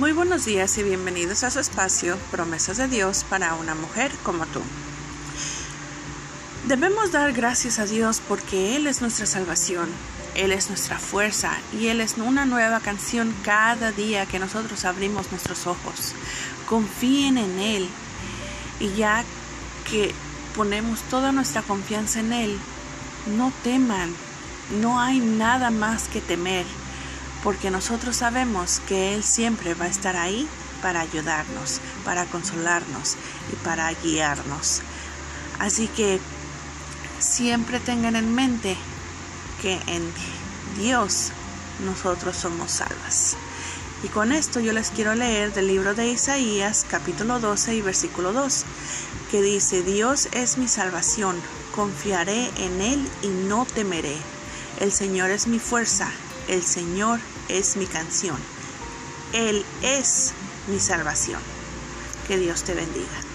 Muy buenos días y bienvenidos a su espacio Promesas de Dios para una mujer como tú. Debemos dar gracias a Dios porque Él es nuestra salvación, Él es nuestra fuerza y Él es una nueva canción cada día que nosotros abrimos nuestros ojos. Confíen en Él y ya que ponemos toda nuestra confianza en Él, no teman, no hay nada más que temer porque nosotros sabemos que Él siempre va a estar ahí para ayudarnos, para consolarnos y para guiarnos. Así que siempre tengan en mente que en Dios nosotros somos salvas. Y con esto yo les quiero leer del libro de Isaías capítulo 12 y versículo 2, que dice, Dios es mi salvación, confiaré en Él y no temeré. El Señor es mi fuerza, el Señor es mi canción. Él es mi salvación. Que Dios te bendiga.